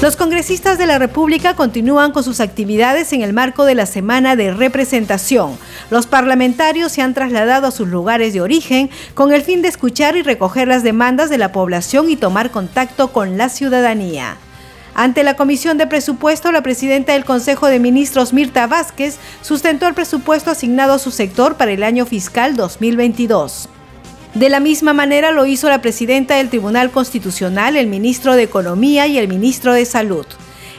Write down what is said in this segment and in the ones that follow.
Los congresistas de la República continúan con sus actividades en el marco de la semana de representación. Los parlamentarios se han trasladado a sus lugares de origen con el fin de escuchar y recoger las demandas de la población y tomar contacto con la ciudadanía. Ante la Comisión de Presupuesto, la presidenta del Consejo de Ministros, Mirta Vázquez, sustentó el presupuesto asignado a su sector para el año fiscal 2022. De la misma manera lo hizo la presidenta del Tribunal Constitucional, el ministro de Economía y el ministro de Salud.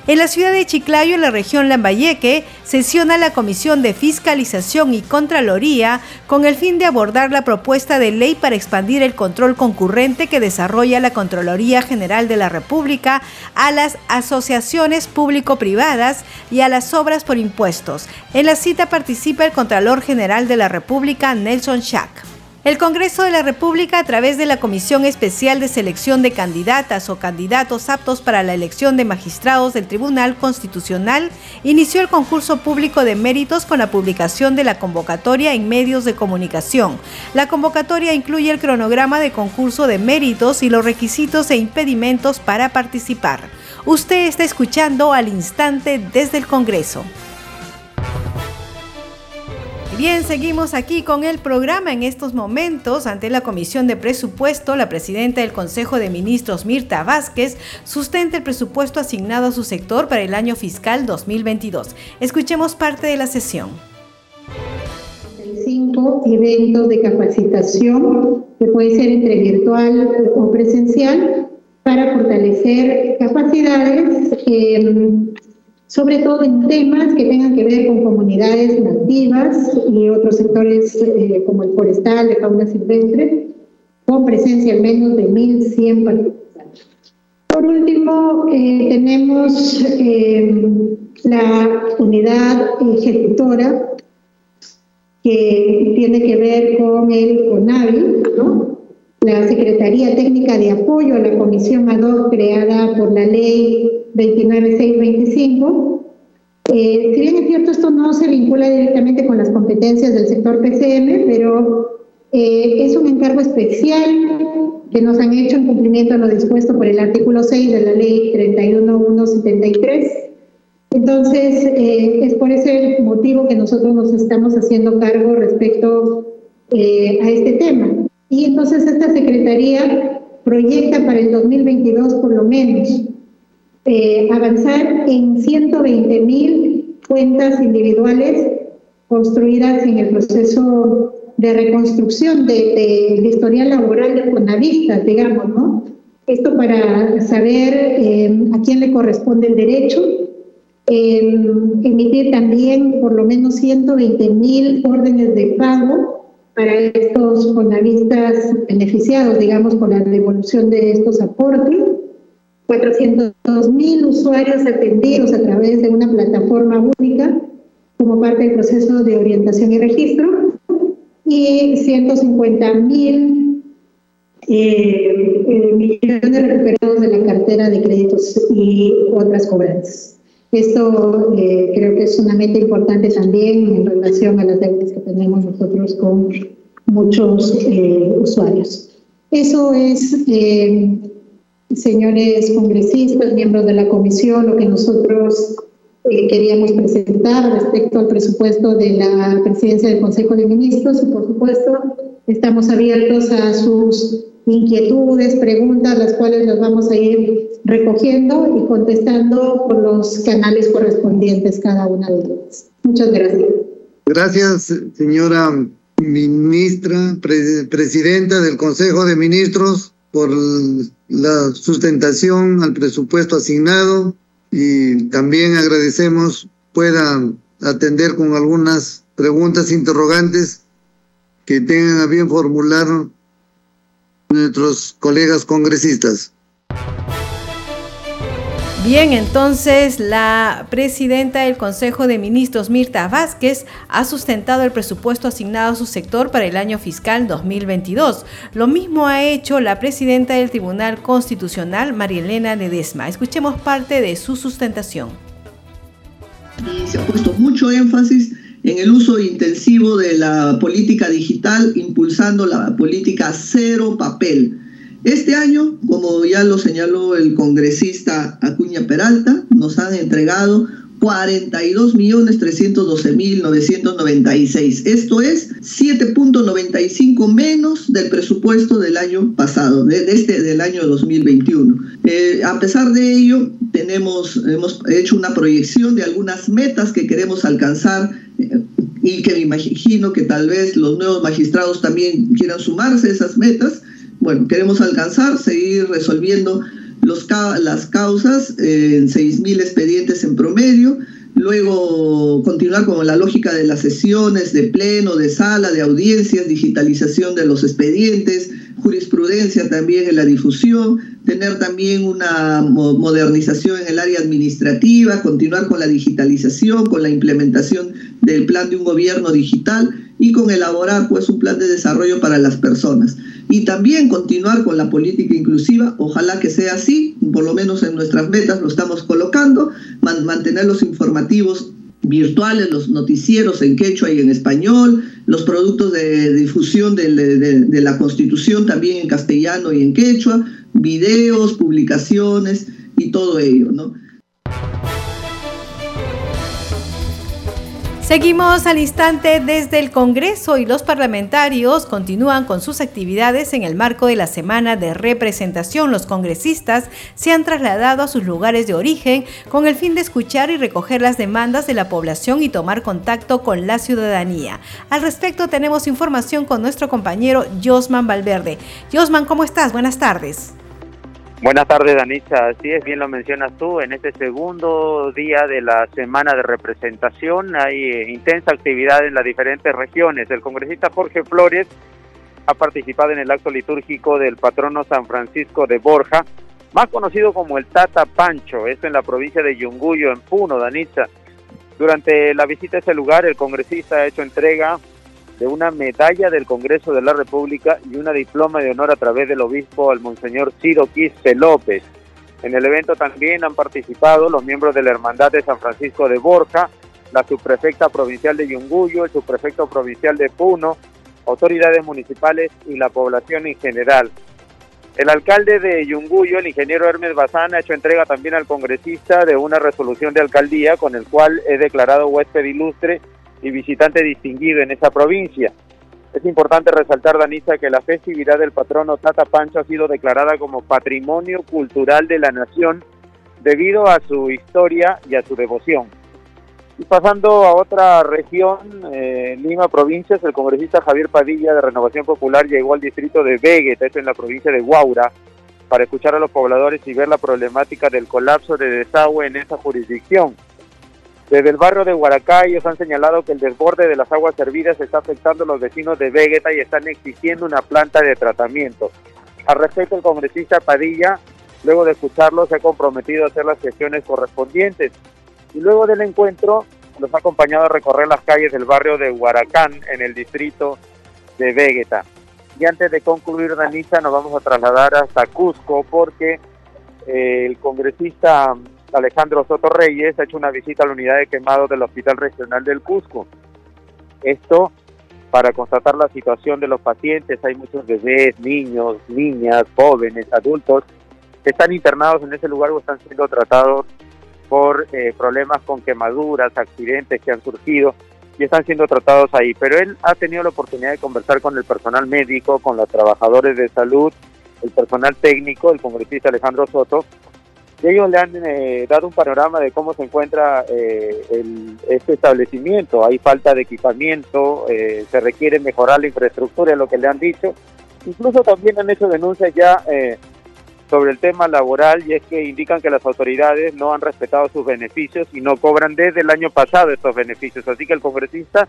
En la ciudad de Chiclayo, en la región Lambayeque, sesiona la Comisión de Fiscalización y Contraloría con el fin de abordar la propuesta de ley para expandir el control concurrente que desarrolla la Contraloría General de la República a las asociaciones público-privadas y a las obras por impuestos. En la cita participa el Contralor General de la República, Nelson Schack. El Congreso de la República, a través de la Comisión Especial de Selección de Candidatas o Candidatos aptos para la elección de magistrados del Tribunal Constitucional, inició el concurso público de méritos con la publicación de la convocatoria en medios de comunicación. La convocatoria incluye el cronograma de concurso de méritos y los requisitos e impedimentos para participar. Usted está escuchando al instante desde el Congreso. Bien, seguimos aquí con el programa en estos momentos. Ante la Comisión de Presupuesto, la presidenta del Consejo de Ministros, Mirta Vázquez, sustenta el presupuesto asignado a su sector para el año fiscal 2022. Escuchemos parte de la sesión. Cinco eventos de capacitación, que puede ser entre virtual o presencial, para fortalecer capacidades. Eh, sobre todo en temas que tengan que ver con comunidades nativas y otros sectores eh, como el forestal, de fauna silvestre, con presencia al menos de 1.100 participantes. Por último, eh, tenemos eh, la unidad ejecutora que tiene que ver con el CONAVI, la Secretaría Técnica de Apoyo a la Comisión ad hoc creada por la Ley 29625. Eh, si bien es cierto, esto no se vincula directamente con las competencias del sector PCM, pero eh, es un encargo especial que nos han hecho en cumplimiento a lo dispuesto por el artículo 6 de la ley 31173. Entonces, eh, es por ese motivo que nosotros nos estamos haciendo cargo respecto a este tema. Y entonces esta Secretaría proyecta para el 2022 por lo menos eh, avanzar en 120 mil cuentas individuales construidas en el proceso de reconstrucción del de, historial laboral de Conavista, digamos, ¿no? Esto para saber eh, a quién le corresponde el derecho, eh, emitir también por lo menos 120 mil órdenes de pago para estos conavistas beneficiados, digamos, con la devolución de estos aportes 400 mil usuarios atendidos a través de una plataforma única como parte del proceso de orientación y registro y 150 mil eh, eh, millones recuperados de la cartera de créditos y otras cobranzas. Esto eh, creo que es una meta importante también en relación a las deudas que tenemos nosotros con muchos usuarios. Eso es señores congresistas, miembros de la comisión, lo que nosotros eh, queríamos presentar respecto al presupuesto de la presidencia del Consejo de Ministros y por supuesto estamos abiertos a sus inquietudes, preguntas, las cuales las vamos a ir recogiendo y contestando por los canales correspondientes cada una de ellas. Muchas gracias. Gracias, señora ministra, presidenta del Consejo de Ministros por la sustentación al presupuesto asignado y también agradecemos pueda atender con algunas preguntas interrogantes que tengan a bien formular nuestros colegas congresistas. Bien, entonces la presidenta del Consejo de Ministros, Mirta Vázquez, ha sustentado el presupuesto asignado a su sector para el año fiscal 2022. Lo mismo ha hecho la presidenta del Tribunal Constitucional, María Elena Ledesma. Escuchemos parte de su sustentación. Se ha puesto mucho énfasis en el uso intensivo de la política digital, impulsando la política cero papel este año, como ya lo señaló el congresista Acuña Peralta, nos han entregado 42.312.996. Esto es 7.95 menos del presupuesto del año pasado, de, este del año 2021. Eh, a pesar de ello, tenemos, hemos hecho una proyección de algunas metas que queremos alcanzar eh, y que me imagino que tal vez los nuevos magistrados también quieran sumarse a esas metas bueno, queremos alcanzar, seguir resolviendo los, las causas en 6.000 expedientes en promedio, luego continuar con la lógica de las sesiones de pleno, de sala, de audiencias, digitalización de los expedientes, jurisprudencia también en la difusión, tener también una modernización en el área administrativa, continuar con la digitalización, con la implementación del plan de un gobierno digital y con elaborar pues un plan de desarrollo para las personas y también continuar con la política inclusiva. Ojalá que sea así, por lo menos en nuestras metas lo estamos colocando, mantener los informativos virtuales, los noticieros en quechua y en español, los productos de difusión de, de, la Constitución también en castellano y en quechua, videos, publicaciones y todo ello, ¿no? Seguimos al instante desde el Congreso y los parlamentarios continúan con sus actividades en el marco de la semana de representación. Los congresistas se han trasladado a sus lugares de origen con el fin de escuchar y recoger las demandas de la población y tomar contacto con la ciudadanía. Al respecto tenemos información con nuestro compañero Josman Valverde. Josman, ¿cómo estás? Buenas tardes. Buenas tardes, Danisa. Así es, bien lo mencionas tú. En este segundo día de la semana de representación hay eh, intensa actividad en las diferentes regiones. El congresista Jorge Flores ha participado en el acto litúrgico del patrono San Francisco de Borja, más conocido como el Tata Pancho, esto en la provincia de Yunguyo, en Puno, Danisa. Durante la visita a ese lugar, el congresista ha hecho entrega de una medalla del Congreso de la República y una diploma de honor a través del obispo al Monseñor Ciro Quispe López. En el evento también han participado los miembros de la Hermandad de San Francisco de Borja, la subprefecta provincial de Yunguyo, el subprefecto provincial de Puno, autoridades municipales y la población en general. El alcalde de Yunguyo, el ingeniero Hermes Bazán, ha hecho entrega también al congresista de una resolución de alcaldía con el cual es declarado huésped ilustre y visitante distinguido en esa provincia. Es importante resaltar, Danisa, que la festividad del patrono Tata Pancho ha sido declarada como Patrimonio Cultural de la Nación debido a su historia y a su devoción. Y pasando a otra región, eh, Lima Provincias, el congresista Javier Padilla de Renovación Popular llegó al distrito de Vegueta, esto en la provincia de Huaura, para escuchar a los pobladores y ver la problemática del colapso de desagüe en esa jurisdicción. Desde el barrio de Huaracay ellos han señalado que el desborde de las aguas servidas está afectando a los vecinos de Vegeta y están exigiendo una planta de tratamiento. Al respecto, el congresista Padilla, luego de escucharlo, se ha comprometido a hacer las gestiones correspondientes. Y luego del encuentro, los ha acompañado a recorrer las calles del barrio de Huaracán, en el distrito de Vegeta. Y antes de concluir, Danisa, nos vamos a trasladar hasta Cusco porque eh, el congresista Alejandro Soto Reyes ha hecho una visita a la unidad de quemados del Hospital Regional del Cusco. Esto para constatar la situación de los pacientes. Hay muchos bebés, niños, niñas, jóvenes, adultos que están internados en ese lugar o están siendo tratados por eh, problemas con quemaduras, accidentes que han surgido y están siendo tratados ahí. Pero él ha tenido la oportunidad de conversar con el personal médico, con los trabajadores de salud, el personal técnico, el congresista Alejandro Soto, y ellos le han eh, dado un panorama de cómo se encuentra eh, este establecimiento. Hay falta de equipamiento, eh, se requiere mejorar la infraestructura, es lo que le han dicho. Incluso también han hecho denuncias ya sobre el tema laboral y es que indican que las autoridades no han respetado sus beneficios y no cobran desde el año pasado estos beneficios. Así que el congresista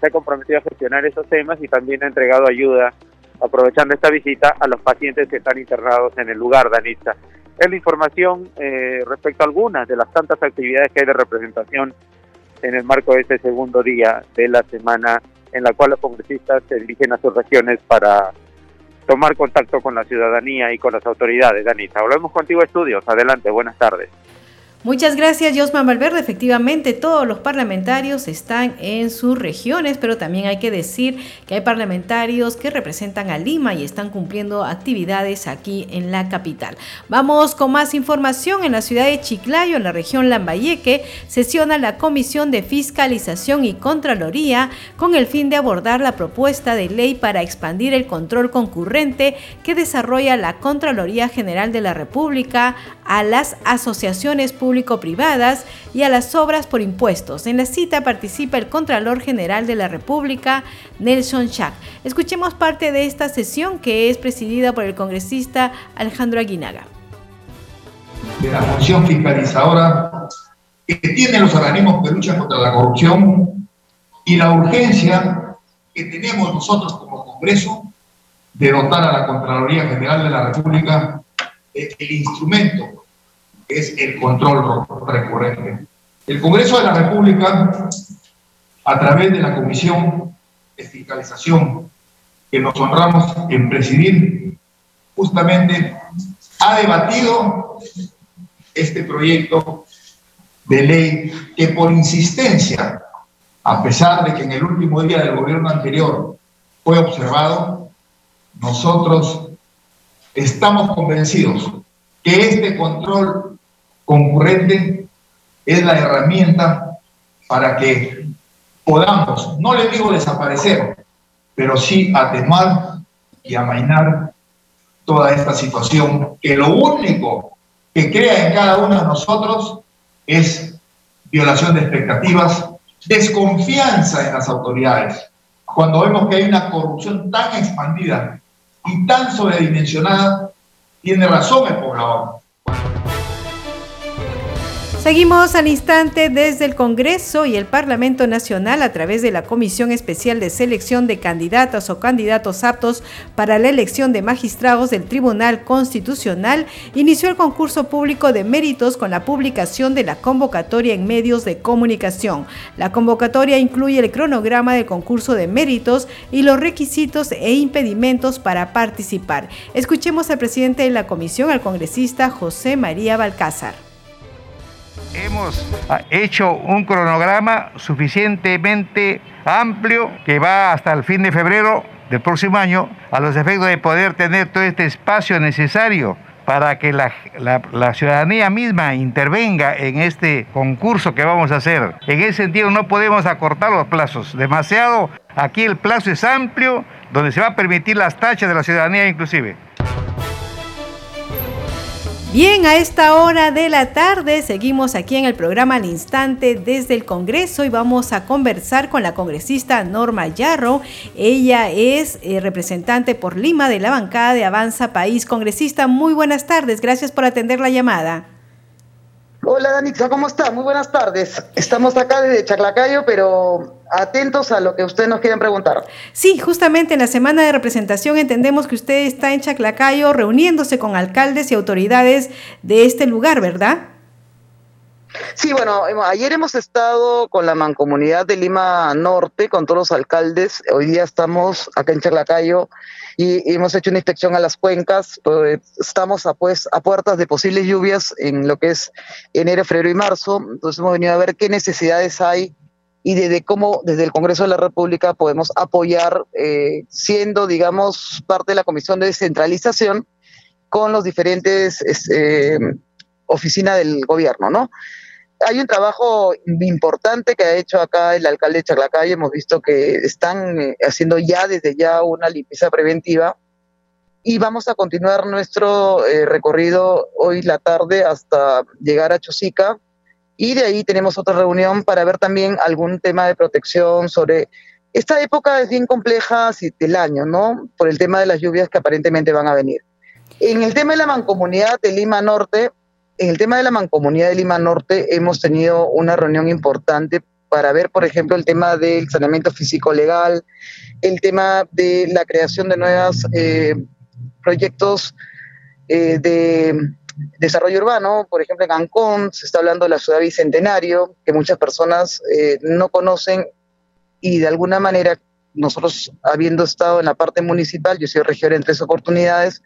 se ha comprometido a gestionar esos temas y también ha entregado ayuda, aprovechando esta visita, a los pacientes que están internados en el lugar, Danita. Es la información eh, respecto a algunas de las tantas actividades que hay de representación en el marco de este segundo día de la semana en la cual los congresistas se dirigen a sus regiones para tomar contacto con la ciudadanía y con las autoridades. Danita, volvemos contigo estudios. Adelante, buenas tardes. Muchas gracias, Josman Valverde. Efectivamente, todos los parlamentarios están en sus regiones, pero también hay que decir que hay parlamentarios que representan a Lima y están cumpliendo actividades aquí en la capital. Vamos con más información. En la ciudad de Chiclayo, en la región Lambayeque, sesiona la Comisión de Fiscalización y Contraloría con el fin de abordar la propuesta de ley para expandir el control concurrente que desarrolla la Contraloría General de la República a las asociaciones públicas público-privadas y a las obras por impuestos. En la cita participa el Contralor General de la República, Nelson Schack. Escuchemos parte de esta sesión que es presidida por el congresista Alejandro Aguinaga. De la función fiscalizadora que tienen los organismos que luchan contra la corrupción y la urgencia que tenemos nosotros como Congreso de dotar a la Contraloría General de la República el instrumento es el control recurrente. El Congreso de la República, a través de la Comisión de Fiscalización que nos honramos en presidir, justamente ha debatido este proyecto de ley que por insistencia, a pesar de que en el último día del gobierno anterior fue observado, nosotros estamos convencidos que este control concurrente es la herramienta para que podamos, no le digo desaparecer, pero sí atemar y amainar toda esta situación que lo único que crea en cada uno de nosotros es violación de expectativas, desconfianza en las autoridades. Cuando vemos que hay una corrupción tan expandida y tan sobredimensionada, tiene razón el poblador. Seguimos al instante desde el Congreso y el Parlamento Nacional a través de la Comisión Especial de Selección de Candidatas o Candidatos Aptos para la elección de magistrados del Tribunal Constitucional. Inició el concurso público de méritos con la publicación de la convocatoria en medios de comunicación. La convocatoria incluye el cronograma del concurso de méritos y los requisitos e impedimentos para participar. Escuchemos al presidente de la comisión, al congresista José María Balcázar. Hemos ah, hecho un cronograma suficientemente amplio que va hasta el fin de febrero del próximo año a los efectos de poder tener todo este espacio necesario para que la, la, ciudadanía misma intervenga en este concurso que vamos a hacer. En ese sentido no podemos acortar los plazos demasiado. Aquí el plazo es amplio, donde se va a permitir las tachas de la ciudadanía inclusive. Bien, a esta hora de la tarde seguimos aquí en el programa Al Instante desde el Congreso y vamos a conversar con la congresista Norma Yarro. Ella es eh, representante por Lima de la bancada de Avanza País. Congresista, muy buenas tardes. Gracias por atender la llamada. Hola Danitza, ¿cómo está? Muy buenas tardes. Estamos acá desde Chaclacayo, pero atentos a lo que ustedes nos quieren preguntar. Sí, justamente en la semana de representación entendemos que usted está en Chaclacayo reuniéndose con alcaldes y autoridades de este lugar, ¿verdad? Sí, bueno, ayer hemos estado con la mancomunidad de Lima Norte, con todos los alcaldes. Hoy día estamos acá en Chaclacayo y hemos hecho una inspección a las cuencas. Pues, estamos a, pues, a puertas de posibles lluvias en lo que es enero, febrero y marzo. Entonces hemos venido a ver qué necesidades hay y desde cómo desde el Congreso de la República podemos apoyar, eh, siendo, digamos, parte de la Comisión de Descentralización con los diferentes eh, oficinas del gobierno, ¿no? hay un trabajo importante que ha hecho acá el alcalde de Charlacay. Hemos visto que están eh, haciendo ya desde ya una limpieza preventiva y vamos a continuar nuestro eh, recorrido hoy la tarde hasta llegar a Chosica y de ahí tenemos otra reunión para ver también algún tema de protección sobre esta época es bien compleja del año, ¿no? Por el tema de las lluvias que aparentemente van a venir. En el tema de la mancomunidad de Lima Norte, en el tema de la mancomunidad de Lima Norte hemos tenido una reunión importante para ver, por ejemplo, el tema del saneamiento físico legal, el tema de la creación de nuevos eh, proyectos eh, de desarrollo urbano, por ejemplo en Ancón se está hablando de la ciudad bicentenario, que muchas personas eh, no conocen y de alguna manera nosotros habiendo estado en la parte municipal, yo soy regidor en tres oportunidades,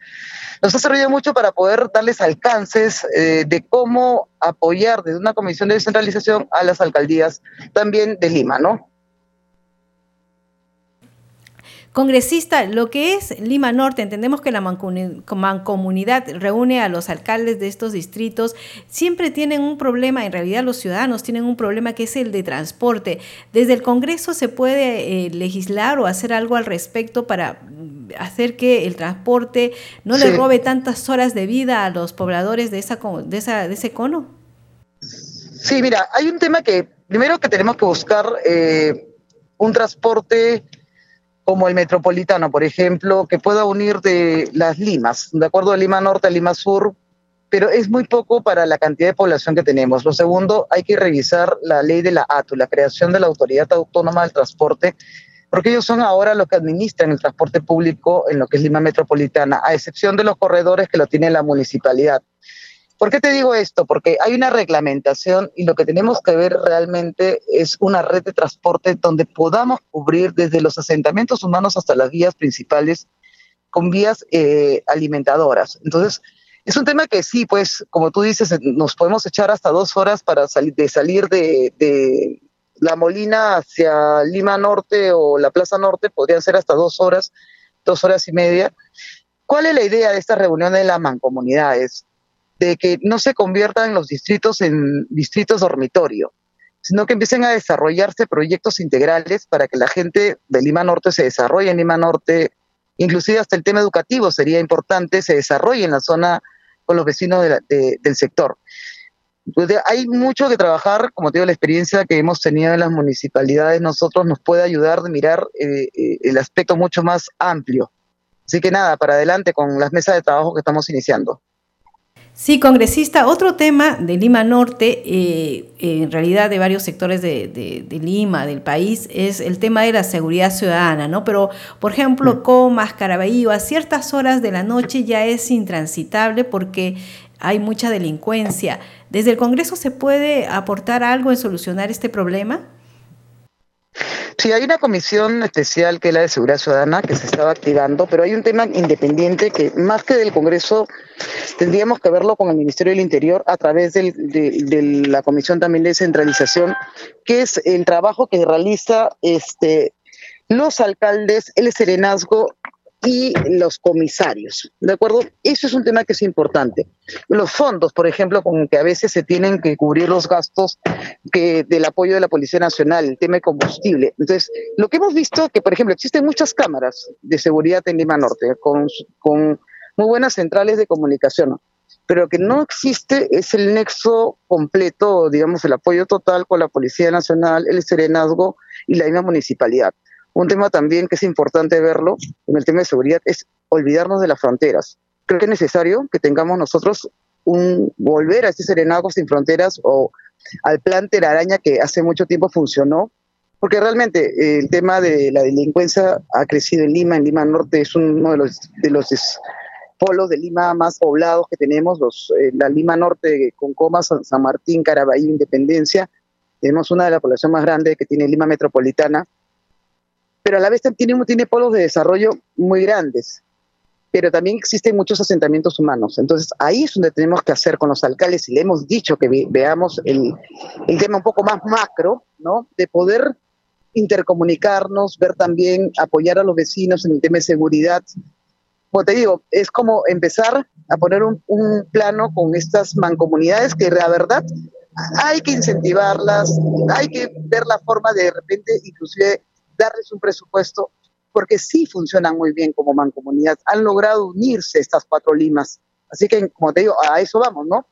nos ha servido mucho para poder darles alcances eh, de cómo apoyar desde una comisión de descentralización a las alcaldías también de Lima, ¿no? Congresista, lo que es Lima Norte, entendemos que la mancomunidad reúne a los alcaldes de estos distritos, siempre tienen un problema, en realidad los ciudadanos tienen un problema que es el de transporte. ¿Desde el Congreso se puede eh, legislar o hacer algo al respecto para mm, hacer que el transporte no le robe tantas horas de vida a los pobladores de, esa, de, esa, de ese cono? Sí, mira, hay un tema que primero que tenemos que buscar eh, un transporte como el metropolitano, por ejemplo, que pueda unir de las Limas, de acuerdo a Lima Norte a Lima Sur, pero es muy poco para la cantidad de población que tenemos. Lo segundo, hay que revisar la ley de la ATU, la creación de la Autoridad Autónoma del Transporte, porque ellos son ahora los que administran el transporte público en lo que es Lima Metropolitana, a excepción de los corredores que lo tiene la municipalidad. ¿Por qué te digo esto? Porque hay una reglamentación y lo que tenemos que ver realmente es una red de transporte donde podamos cubrir desde los asentamientos humanos hasta las vías principales con vías eh, alimentadoras. Entonces, es un tema que sí, pues, como tú dices, nos podemos echar hasta dos horas para salir de salir de, La Molina hacia Lima Norte o la Plaza Norte, podrían ser hasta dos horas, dos horas y media. ¿Cuál es la idea de esta reunión de las mancomunidades? De que no se conviertan los distritos en distritos dormitorio, sino que empiecen a desarrollarse proyectos integrales para que la gente de Lima Norte se desarrolle en Lima Norte, inclusive hasta el tema educativo sería importante, se desarrolle en la zona con los vecinos del sector. Pues hay mucho que trabajar, como te digo, la experiencia que hemos tenido en las municipalidades nosotros nos puede ayudar a mirar eh, eh, el aspecto mucho más amplio. Así que nada, para adelante con las mesas de trabajo que estamos iniciando. Sí, congresista, otro tema de Lima Norte, eh, en realidad de varios sectores de, Lima, del país, es el tema de la seguridad ciudadana, ¿no? Pero, por ejemplo, Comas, Caraballo, a ciertas horas de la noche ya es intransitable porque hay mucha delincuencia. ¿Desde el Congreso se puede aportar algo en solucionar este problema? Sí, hay una comisión especial que es la de seguridad ciudadana que se estaba activando, pero hay un tema independiente que más que del Congreso tendríamos que verlo con el Ministerio del Interior a través de, de, la comisión también de centralización, que es el trabajo que realiza este los alcaldes, el serenazgo y los comisarios, ¿de acuerdo? Eso es un tema que es importante. Los fondos, por ejemplo, con que a veces se tienen que cubrir los gastos que, del apoyo de la Policía Nacional, el tema de combustible. Entonces, lo que hemos visto que, por ejemplo, existen muchas cámaras de seguridad en Lima Norte, con, con muy buenas centrales de comunicación, pero que no existe es el nexo completo, digamos, el apoyo total con la Policía Nacional, el Serenazgo y la misma municipalidad. Un tema también que es importante verlo en el tema de seguridad es olvidarnos de las fronteras. Creo que es necesario que tengamos nosotros un volver a este serenazgo sin fronteras o al plan Telaraña que hace mucho tiempo funcionó, porque realmente eh, el tema de la delincuencia ha crecido en Lima, en Lima Norte es uno de los, de los polos de Lima más poblados que tenemos, los, eh, la Lima Norte con Comas, San, Martín, Caraballo, Independencia, tenemos una de las poblaciones más grandes que tiene Lima Metropolitana, pero a la vez tiene, tiene polos de desarrollo muy grandes, pero también existen muchos asentamientos humanos. Entonces ahí es donde tenemos que hacer con los alcaldes, y le hemos dicho que veamos el, el tema un poco más macro, ¿no? De poder intercomunicarnos, ver también, apoyar a los vecinos en el tema de seguridad. Como te digo, es como empezar a poner un, un plano con estas mancomunidades que la verdad hay que incentivarlas, hay que ver la forma de, de repente inclusive darles un presupuesto, porque sí funcionan muy bien como mancomunidad. Han logrado unirse estas cuatro limas. Así que, como te digo, a eso vamos, ¿no?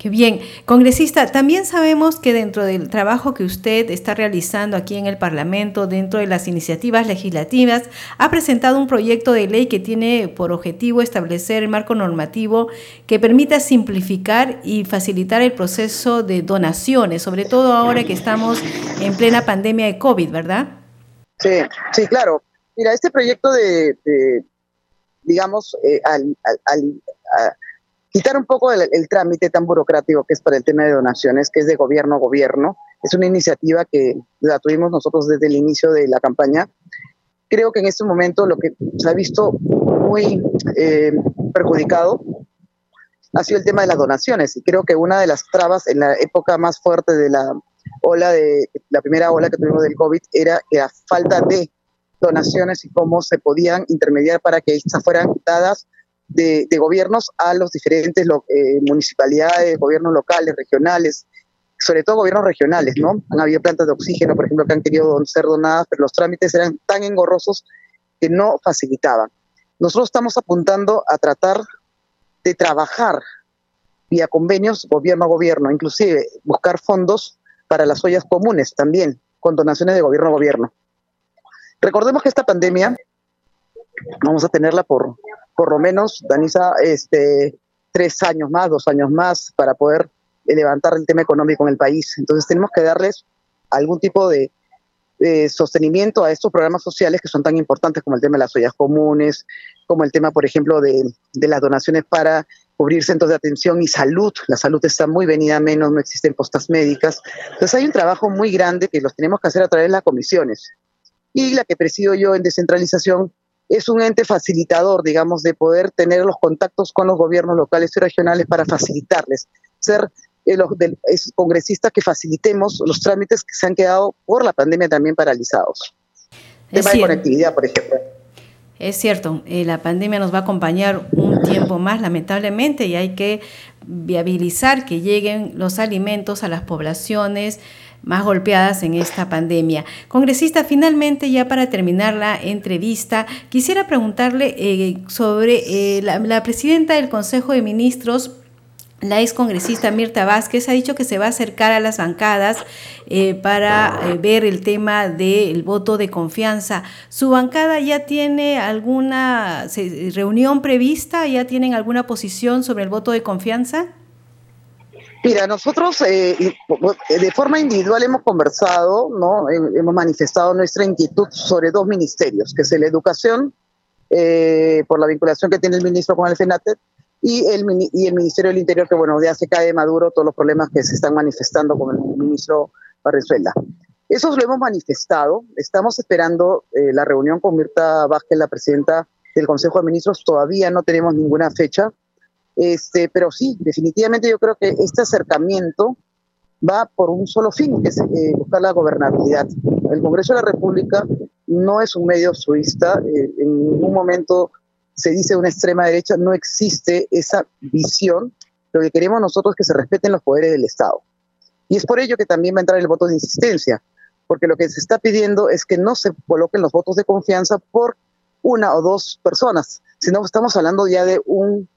Qué bien. Congresista, también sabemos que dentro del trabajo que usted está realizando aquí en el Parlamento, dentro de las iniciativas legislativas, ha presentado un proyecto de ley que tiene por objetivo establecer el marco normativo que permita simplificar y facilitar el proceso de donaciones, sobre todo ahora que estamos en plena pandemia de COVID, ¿verdad? Sí, sí, claro. Mira, este proyecto de, digamos, eh, al, quitar un poco el, trámite tan burocrático que es para el tema de donaciones, que es de gobierno a gobierno. Es una iniciativa que la tuvimos nosotros desde el inicio de la campaña. Creo que en este momento lo que se ha visto muy eh, perjudicado ha sido el tema de las donaciones. Y creo que una de las trabas en la época más fuerte de la ola de la primera ola que tuvimos del COVID era la falta de donaciones y cómo se podían intermediar para que estas fueran dadas de, gobiernos a los diferentes eh, municipalidades, gobiernos locales, regionales, sobre todo gobiernos regionales, ¿no? Han habido plantas de oxígeno, por ejemplo, que han querido ser donadas, pero los trámites eran tan engorrosos que no facilitaban. Nosotros estamos apuntando a tratar de trabajar vía convenios gobierno a gobierno, inclusive buscar fondos para las ollas comunes también, con donaciones de gobierno a gobierno. Recordemos que esta pandemia vamos a tenerla por por lo menos, Danisa, este, tres años más, dos años más para poder levantar el tema económico en el país. Entonces tenemos que darles algún tipo de, sostenimiento a estos programas sociales que son tan importantes como el tema de las ollas comunes, como el tema, por ejemplo, de, de las donaciones para cubrir centros de atención y salud. La salud está muy venida menos, no existen postas médicas. Entonces hay un trabajo muy grande que los tenemos que hacer a través de las comisiones. Y la que presido yo en descentralización es un ente facilitador, digamos, de poder tener los contactos con los gobiernos locales y regionales para facilitarles, ser eh, los congresistas que facilitemos los trámites que se han quedado por la pandemia también paralizados. Tema de conectividad, por ejemplo. Es cierto, eh, la pandemia nos va a acompañar un tiempo más, lamentablemente, y hay que viabilizar que lleguen los alimentos a las poblaciones más golpeadas en esta pandemia. Congresista, finalmente, ya para terminar la entrevista, quisiera preguntarle eh, sobre eh, la, presidenta del Consejo de Ministros, la ex congresista Mirta Vázquez ha dicho que se va a acercar a las bancadas eh, para ver el tema del voto de confianza. ¿Su bancada ya tiene alguna reunión prevista? ¿Ya tienen alguna posición sobre el voto de confianza? Mira, nosotros eh, de forma individual hemos conversado, ¿no? hemos manifestado nuestra inquietud sobre dos ministerios, que es la educación, eh, por la vinculación que tiene el ministro con el FENATET, y el, y el Ministerio del Interior, que bueno, ya se cae maduro todos los problemas que se están manifestando con el ministro Barrezuela. Eso lo hemos manifestado, estamos esperando eh, la reunión con Mirta Vázquez, la presidenta del Consejo de Ministros, todavía no tenemos ninguna fecha, este, pero sí, definitivamente yo creo que este acercamiento va por un solo fin, que es eh, buscar la gobernabilidad. El Congreso de la República no es un medio suista, eh, en ningún momento se dice una extrema derecha, no existe esa visión. Lo que queremos nosotros es que se respeten los poderes del Estado. Y es por ello que también va a entrar el voto de insistencia, porque lo que se está pidiendo es que no se coloquen los votos de confianza por una o dos personas, sino estamos hablando ya de un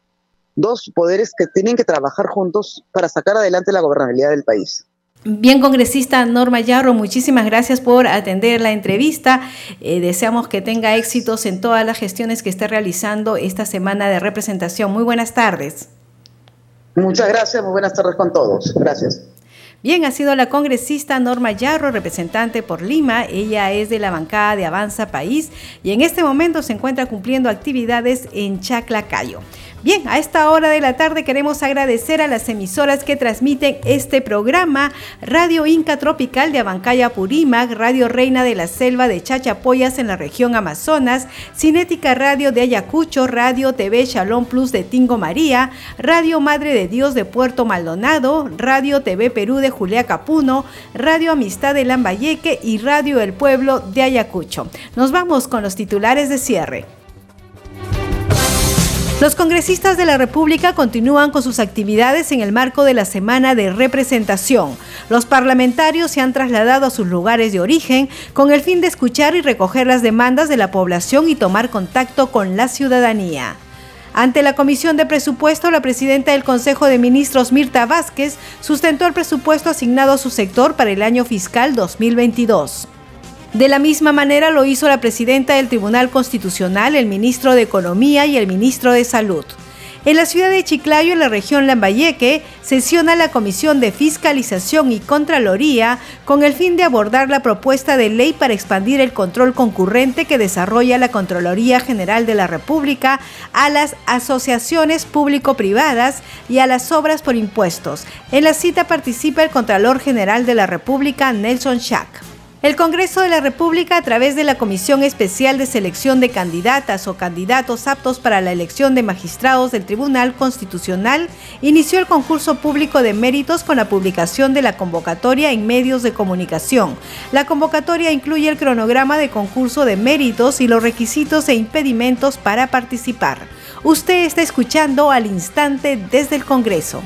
dos poderes que tienen que trabajar juntos para sacar adelante la gobernabilidad del país. Bien, congresista Norma Yarro, muchísimas gracias por atender la entrevista. Eh, deseamos que tenga éxitos en todas las gestiones que esté realizando esta semana de representación. Muy buenas tardes. Muchas gracias, muy buenas tardes con todos. Gracias. Bien, ha sido la congresista Norma Yarro, representante por Lima. Ella es de la bancada de Avanza País y en este momento se encuentra cumpliendo actividades en Chaclacayo. Bien, a esta hora de la tarde queremos agradecer a las emisoras que transmiten este programa, Radio Inca Tropical de Abancaya Purímac, Radio Reina de la Selva de Chachapoyas en la región Amazonas, Cinética Radio de Ayacucho, Radio TV Shalom Plus de Tingo María, Radio Madre de Dios de Puerto Maldonado, Radio TV Perú de Julia Capuno, Radio Amistad de Lambayeque y Radio El Pueblo de Ayacucho. Nos vamos con los titulares de cierre. Los congresistas de la República continúan con sus actividades en el marco de la semana de representación. Los parlamentarios se han trasladado a sus lugares de origen con el fin de escuchar y recoger las demandas de la población y tomar contacto con la ciudadanía. Ante la Comisión de Presupuesto, la presidenta del Consejo de Ministros, Mirta Vázquez, sustentó el presupuesto asignado a su sector para el año fiscal 2022. De la misma manera lo hizo la presidenta del Tribunal Constitucional, el ministro de Economía y el ministro de Salud. En la ciudad de Chiclayo, en la región Lambayeque, sesiona la Comisión de Fiscalización y Contraloría con el fin de abordar la propuesta de ley para expandir el control concurrente que desarrolla la Contraloría General de la República a las asociaciones público-privadas y a las obras por impuestos. En la cita participa el Contralor General de la República, Nelson Schack. El Congreso de la República, a través de la Comisión Especial de Selección de Candidatas o Candidatos aptos para la elección de magistrados del Tribunal Constitucional, inició el concurso público de méritos con la publicación de la convocatoria en medios de comunicación. La convocatoria incluye el cronograma de concurso de méritos y los requisitos e impedimentos para participar. Usted está escuchando al instante desde el Congreso.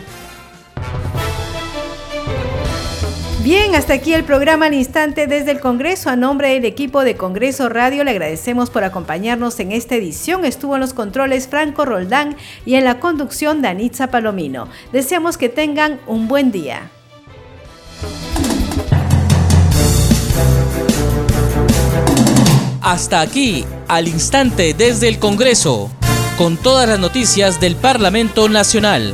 Bien, hasta aquí el programa al instante desde el Congreso. A nombre del equipo de Congreso Radio le agradecemos por acompañarnos en esta edición. Estuvo en los controles Franco Roldán y en la conducción Danitza Palomino. Deseamos que tengan un buen día. Hasta aquí, al instante desde el Congreso, con todas las noticias del Parlamento Nacional.